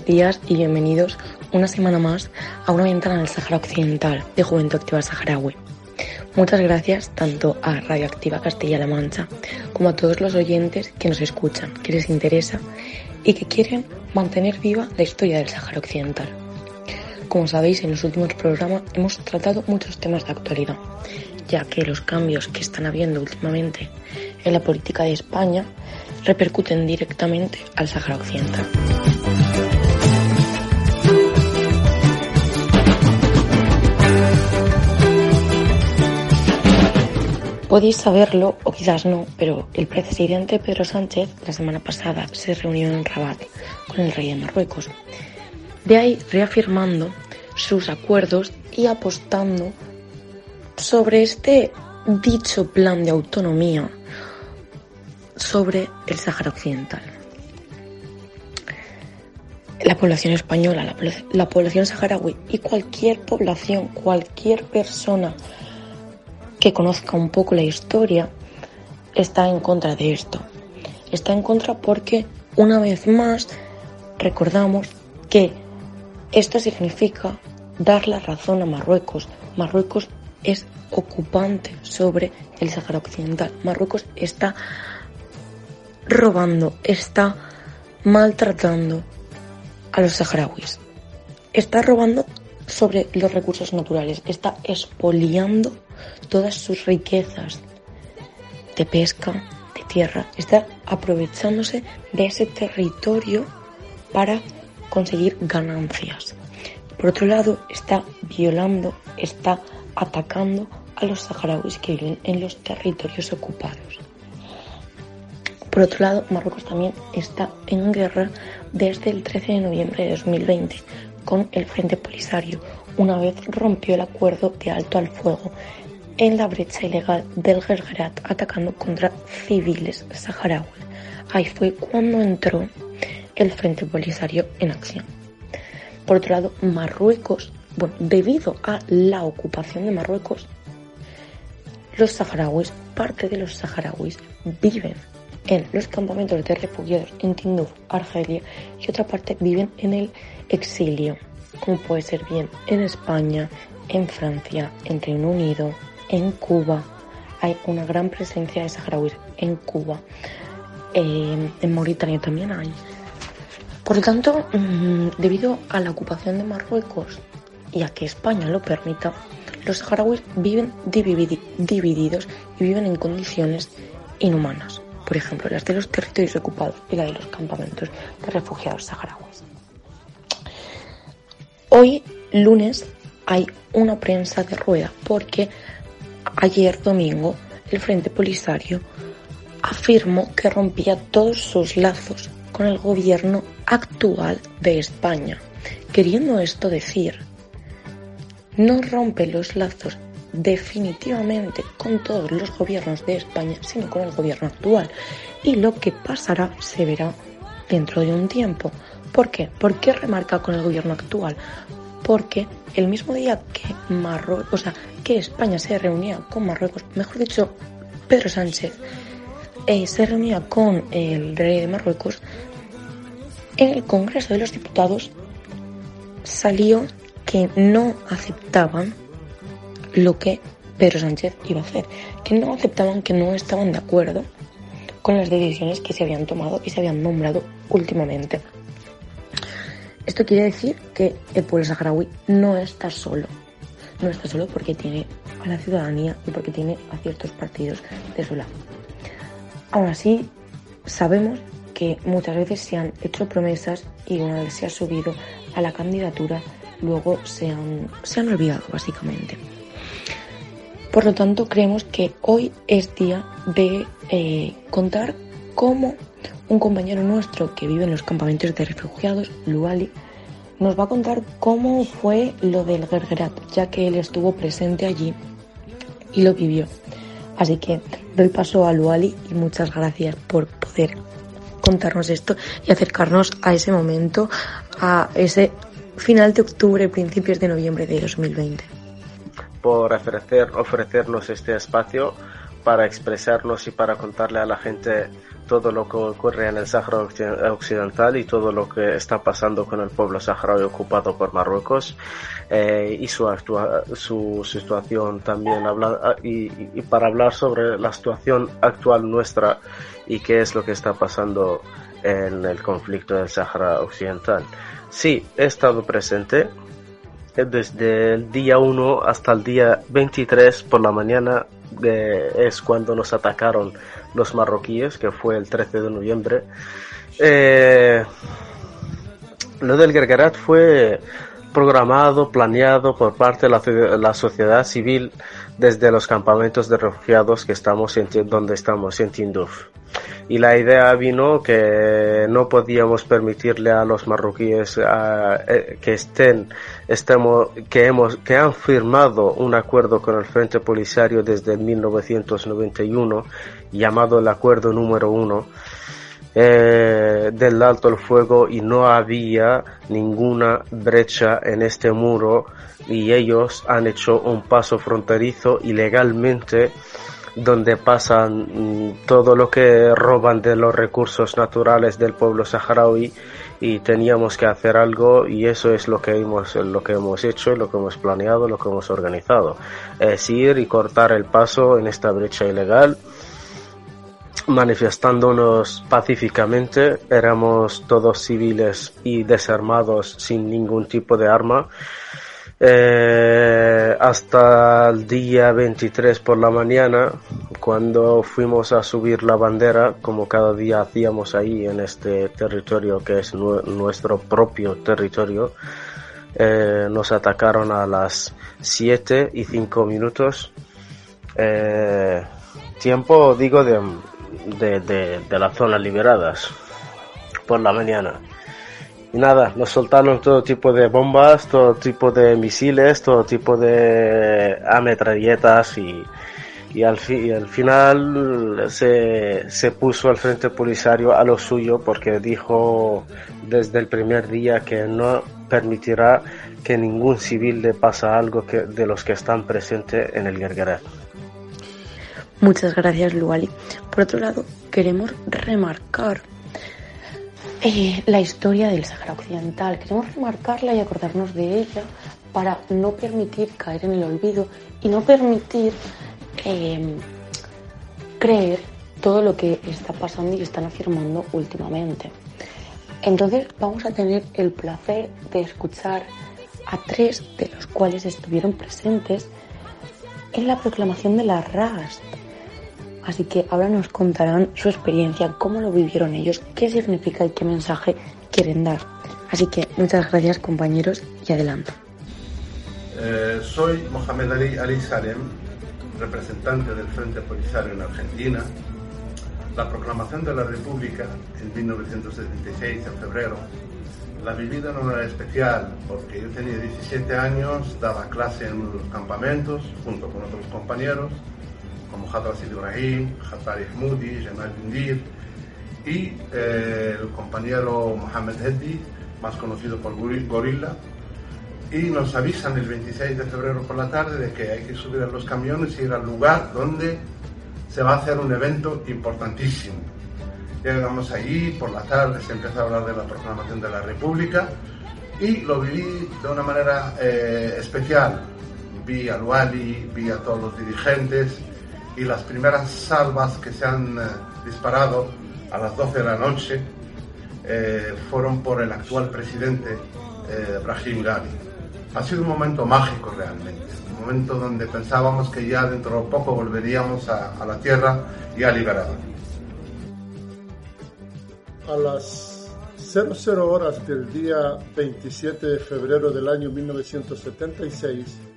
Buenos días y bienvenidos una semana más a una ventana del Sahara Occidental de Juventud Activa Saharaui. Muchas gracias tanto a Radioactiva Castilla-La Mancha como a todos los oyentes que nos escuchan, que les interesa y que quieren mantener viva la historia del Sahara Occidental. Como sabéis, en los últimos programas hemos tratado muchos temas de actualidad, ya que los cambios que están habiendo últimamente en la política de España repercuten directamente al Sahara Occidental. Podéis saberlo, o quizás no, pero el presidente Pedro Sánchez la semana pasada se reunió en Rabat con el rey de Marruecos. De ahí reafirmando sus acuerdos y apostando sobre este dicho plan de autonomía sobre el Sáhara Occidental. La población española, la, la, población saharaui y cualquier población, cualquier persona que conozca un poco la historia está en contra de esto. Está en contra porque, una vez más, recordamos que esto significa dar la razón a Marruecos. Marruecos es ocupante sobre el Sahara Occidental. Marruecos está robando, está maltratando a los saharauis. Está robando sobre los recursos naturales, está expoliando todas sus riquezas de pesca, de tierra, está aprovechándose de ese territorio para conseguir ganancias. Por otro lado, está violando, está atacando a los saharauis que viven en los territorios ocupados. Por otro lado, Marruecos también está en guerra desde el 13 de noviembre de 2020 con el Frente Polisario, una vez rompió el acuerdo de alto al fuego en la brecha ilegal del Gergerat atacando contra civiles saharauis. Ahí fue cuando entró el Frente Polisario en acción. Por otro lado, Marruecos, bueno, debido a la ocupación de Marruecos, los saharauis, parte de los saharauis, viven en los campamentos de refugiados en Tindouf, Argelia, y otra parte viven en el exilio, como puede ser bien en España, en Francia, en Reino Unido, en Cuba. Hay una gran presencia de saharauis en Cuba. en Mauritania también hay. Por lo tanto, mm, debido a la ocupación de Marruecos y a que España lo permita, los saharauis viven divididos y viven en condiciones inhumanas por ejemplo, las de los territorios ocupados y la de los campamentos de refugiados saharauis. Hoy, lunes, hay una prensa de rueda porque ayer domingo el Frente Polisario afirmó que rompía todos sus lazos con el gobierno actual de España, queriendo esto decir, no rompe los lazos definitivamente con todos los gobiernos de España, sino con el gobierno actual. Y lo que pasará se verá dentro de un tiempo. ¿Por qué? ¿Por qué remarca con el gobierno actual? Porque el mismo día que Marruecos, o sea, que España se reunía con Marruecos, mejor dicho, Pedro Sánchez eh, se reunía con el rey de Marruecos, en el Congreso de los Diputados salió que no aceptaban lo que Pedro Sánchez iba a hacer, que no aceptaban, que no estaban de acuerdo con las decisiones que se habían tomado y se habían nombrado últimamente. Esto quiere decir que el pueblo saharaui no está solo, no está solo porque tiene a la ciudadanía y porque tiene a ciertos partidos de su lado. Aún así, sabemos que muchas veces se han hecho promesas y una vez se ha subido a la candidatura, luego se han, se han olvidado básicamente. Por lo tanto, creemos que hoy es día de eh, contar cómo un compañero nuestro que vive en los campamentos de refugiados, Luali, nos va a contar cómo fue lo del Gergerat, ya que él estuvo presente allí y lo vivió. Así que doy paso a Luali y muchas gracias por poder contarnos esto y acercarnos a ese momento, a ese final de octubre, principios de noviembre de 2020 por ofrecer, ofrecernos este espacio para expresarnos y para contarle a la gente todo lo que ocurre en el Sáhara Occidental y todo lo que está pasando con el pueblo saharaui ocupado por Marruecos eh, y su, su situación también habla, y, y para hablar sobre la situación actual nuestra y qué es lo que está pasando en el conflicto del Sáhara Occidental. Sí, he estado presente desde el día 1 hasta el día 23 por la mañana eh, es cuando nos atacaron los marroquíes, que fue el 13 de noviembre. Eh, lo del Gergerat fue programado, planeado por parte de la, sociedad civil desde los campamentos de refugiados que estamos en, donde estamos en Tinduf y la idea vino que no podíamos permitirle a los marroquíes eh, que estén estemos que hemos que han firmado un acuerdo con el Frente Polisario desde 1991 llamado el acuerdo número uno eh, del alto el fuego y no había ninguna brecha en este muro y ellos han hecho un paso fronterizo ilegalmente donde pasan mm, todo lo que roban de los recursos naturales del pueblo saharaui y teníamos que hacer algo y eso es lo que hemos lo que hemos hecho lo que hemos planeado lo que hemos organizado. Es ir y cortar el paso en esta brecha ilegal manifestándonos pacíficamente. Éramos todos civiles y desarmados sin ningún tipo de arma eh, hasta el día 23 por la mañana, cuando fuimos a subir la bandera, como cada día hacíamos ahí en este territorio que es nuestro propio territorio, eh, nos atacaron a las 7 y 5 minutos. Eh, tiempo, digo, de, de, de, de las zonas liberadas por la mañana. Y nada, nos soltaron todo tipo de bombas, todo tipo de misiles, todo tipo de ametralletas y, y al, y al final se, se puso al frente polisario a lo suyo porque dijo desde el primer día que no permitirá que ningún civil le pasa algo que, de los que están presentes en el Guergueret. Muchas gracias, Luali. Por otro lado, queremos remarcar eh, la historia del Sahara Occidental. Queremos remarcarla y acordarnos de ella para no permitir caer en el olvido y no permitir em, creer todo lo que está pasando y están afirmando últimamente. Entonces vamos a tener el placer de escuchar a tres de los cuales estuvieron presentes en la proclamación de la RAST Así que ahora nos contarán su experiencia, cómo lo vivieron ellos, qué significa y qué mensaje quieren dar. Así que muchas gracias compañeros y adelante. Eh, soy Mohamed Ali Ali Salem, representante del Frente Polisario en Argentina. La proclamación de la República en 1976, en febrero, la viví de una manera especial porque yo tenía 17 años, daba clase en los campamentos junto con otros compañeros como Sid Ibrahim, Hatari Hmoudi, Jamal Bindir y eh, el compañero Mohamed Heddi, más conocido por Gorilla, y nos avisan el 26 de febrero por la tarde de que hay que subir a los camiones y ir al lugar donde se va a hacer un evento importantísimo. Llegamos allí, por la tarde se empieza a hablar de la proclamación de la República y lo viví de una manera eh, especial. Vi al Wali, vi a todos los dirigentes, y las primeras salvas que se han eh, disparado a las 12 de la noche eh, fueron por el actual presidente eh, Brahim Ghali. Ha sido un momento mágico realmente, un momento donde pensábamos que ya dentro de poco volveríamos a, a la tierra ya liberada. A las 00 horas del día 27 de febrero del año 1976,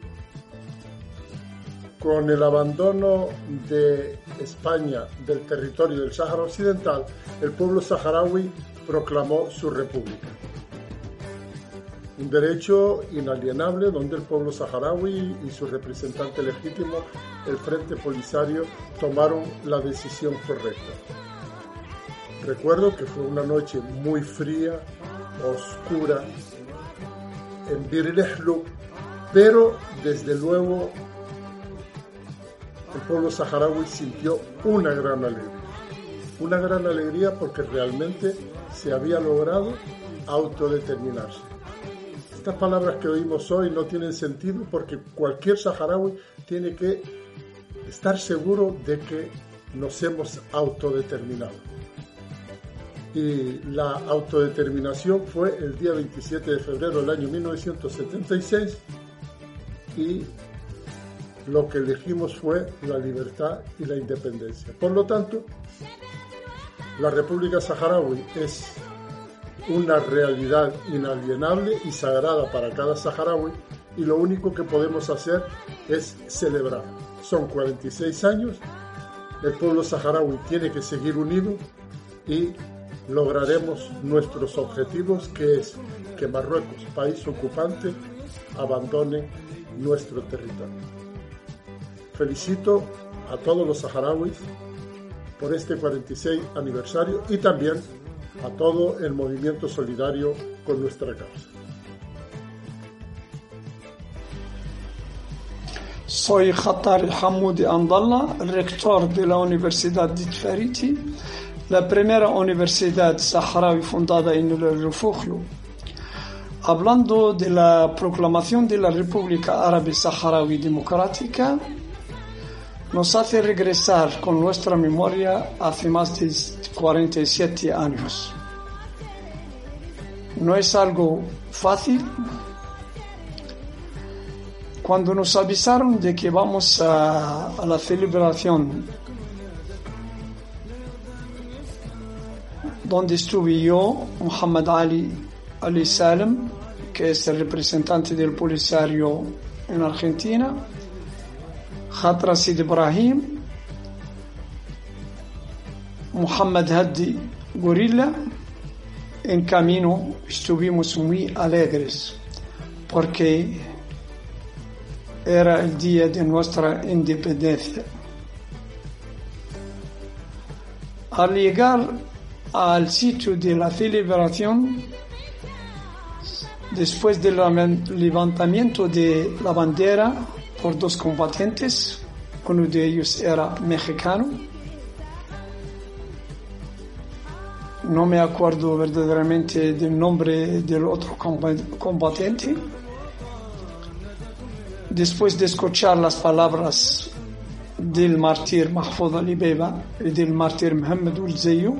con el abandono de España del territorio del Sáhara Occidental, el pueblo saharaui proclamó su república. Un derecho inalienable donde el pueblo saharaui y su representante legítimo, el Frente Polisario, tomaron la decisión correcta. Recuerdo que fue una noche muy fría, oscura, en Bir pero desde luego el pueblo saharaui sintió una gran alegría, una gran alegría porque realmente se había logrado autodeterminarse. Estas palabras que oímos hoy no tienen sentido porque cualquier saharaui tiene que estar seguro de que nos hemos autodeterminado. Y la autodeterminación fue el día 27 de febrero del año 1976 y lo que elegimos fue la libertad y la independencia. Por lo tanto, la República Saharaui es una realidad inalienable y sagrada para cada saharaui y lo único que podemos hacer es celebrar. Son 46 años, el pueblo saharaui tiene que seguir unido y lograremos nuestros objetivos, que es que Marruecos, país ocupante, abandone nuestro territorio. Felicito a todos los saharauis por este 46 aniversario y también a todo el movimiento solidario con nuestra causa. Soy Khatar Hamoudi Andallah, rector de la Universidad de Tfariti, la primera universidad saharaui fundada en el refugio. Hablando de la proclamación de la República Árabe Saharaui Democrática, nos hace regresar con nuestra memoria hace más de 47 años. No es algo fácil. Cuando nos avisaron de que vamos a, la celebración donde estuve yo, Muhammad Ali Ali Salem, que es el representante del Polisario en Argentina, Khatra Sid Ibrahim, Muhammad Hadi Gorilla, en camino estuvimos muy alegres porque era el día de nuestra independencia. Al llegar al sitio de la celebración, después del levantamiento de la bandera por dos combatientes, uno de ellos era mexicano, no me acuerdo verdaderamente del nombre del otro combatiente. Después de escuchar las palabras del mártir Mahfoud Ali Beba y del mártir Mohamed Ulzeyo,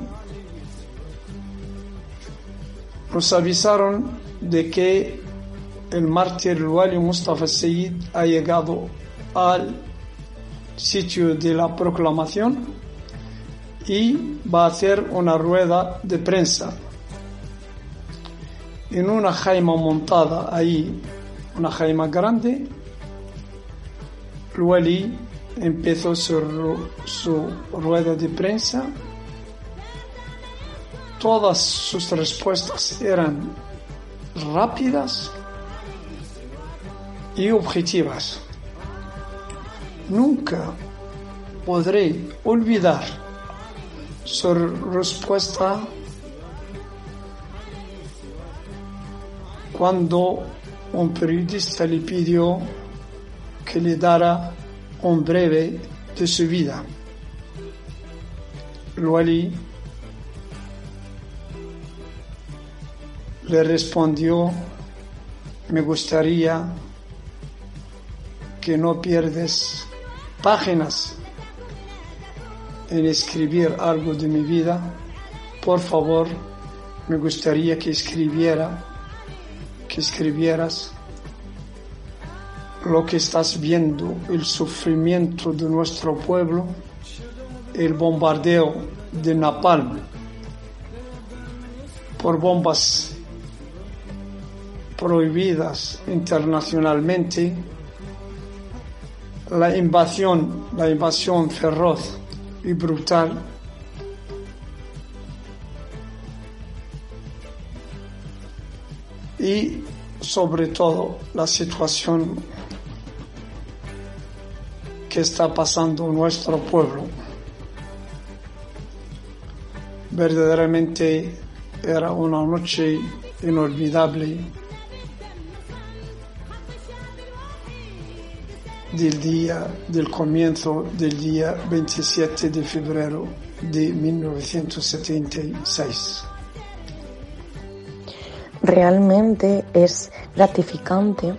nos avisaron de que el mártir Wali Mustafa Sayyid ha llegado al sitio de la proclamación y va a hacer una rueda de prensa. En una jaima montada ahí, una jaima grande, Wali empezó su, su rueda de prensa todas sus respuestas eran rápidas y objetivas. Nunca podré olvidar su respuesta cuando un periodista le pidió que le dara un breve de su vida. Luali le respondió, me gustaría que no pierdes páginas en escribir algo de mi vida. Por favor, me gustaría que escribiera, que escribieras lo que estás viendo, el sufrimiento de nuestro pueblo, el bombardeo de Napalm por bombas prohibidas internacionalmente, la invasión, la invasión feroz y brutal y sobre todo la situación que está pasando nuestro pueblo. Verdaderamente era una noche inolvidable del día del comienzo del día 27 de febrero de 1976. Realmente es gratificante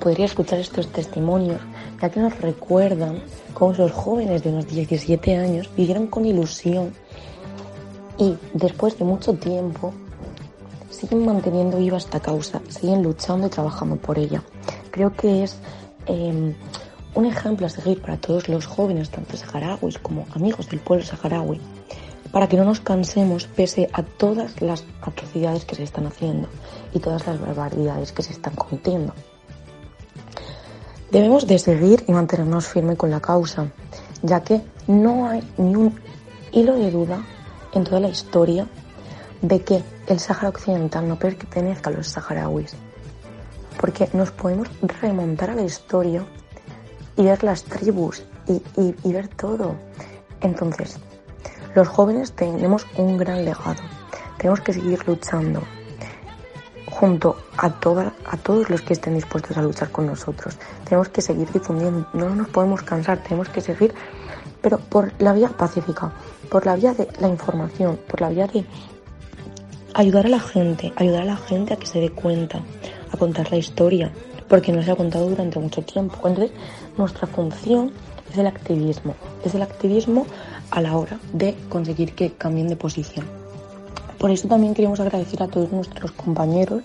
poder escuchar estos testimonios, ya que nos recuerdan cómo esos jóvenes de unos 17 años vivieron con ilusión y después de mucho tiempo siguen manteniendo viva esta causa, siguen luchando y trabajando por ella. Creo que es em, un ejemplo a seguir para todos los jóvenes, tanto saharauis como amigos del pueblo saharaui, para que no nos cansemos pese a todas las atrocidades que se están haciendo y todas las barbaridades que se están cometiendo. Debemos de seguir y mantenernos firmes con la causa, ya que no hay ni un hilo de duda en toda la historia de que el Sáhara Occidental no pertenezca a los saharauis. Porque nos podemos remontar a la historia y ver las tribus y, y ver todo. Entonces, los jóvenes tenemos un gran legado. Tenemos que seguir luchando junto a, toda, a todos los que estén dispuestos a luchar con nosotros. Tenemos que seguir difundiendo, no nos podemos cansar, tenemos que seguir, pero por la vía pacífica, por la vía de la información, por la vía de ayudar a la gente, ayudar a la gente a que se dé cuenta, a contar la historia, porque no se ha contado durante mucho tiempo. Entonces, nuestra función es el activismo, es el activismo a la hora de conseguir que cambien de posición. Por eso también queremos agradecer a todos nuestros compañeros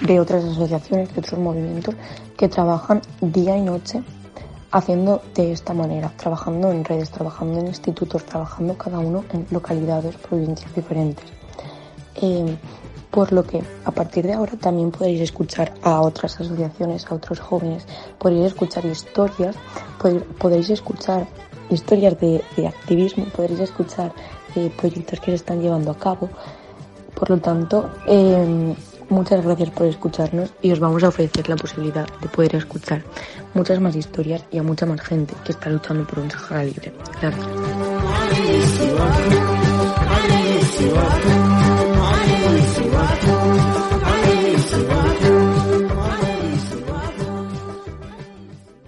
de otras asociaciones, de otros movimientos que trabajan día y noche haciendo de esta manera, trabajando en redes, trabajando en institutos, trabajando cada uno en localidades, provincias diferentes. Eh, por lo que a partir de ahora también podréis escuchar a otras asociaciones, a otros jóvenes, podréis escuchar historias, podréis escuchar historias de, activismo, podréis escuchar eh, proyectos que se están llevando a cabo. Por lo tanto, eh, muchas gracias por escucharnos y os vamos a ofrecer la posibilidad de poder escuchar muchas más historias y a mucha más gente que está luchando por un Sahara libre. Gracias.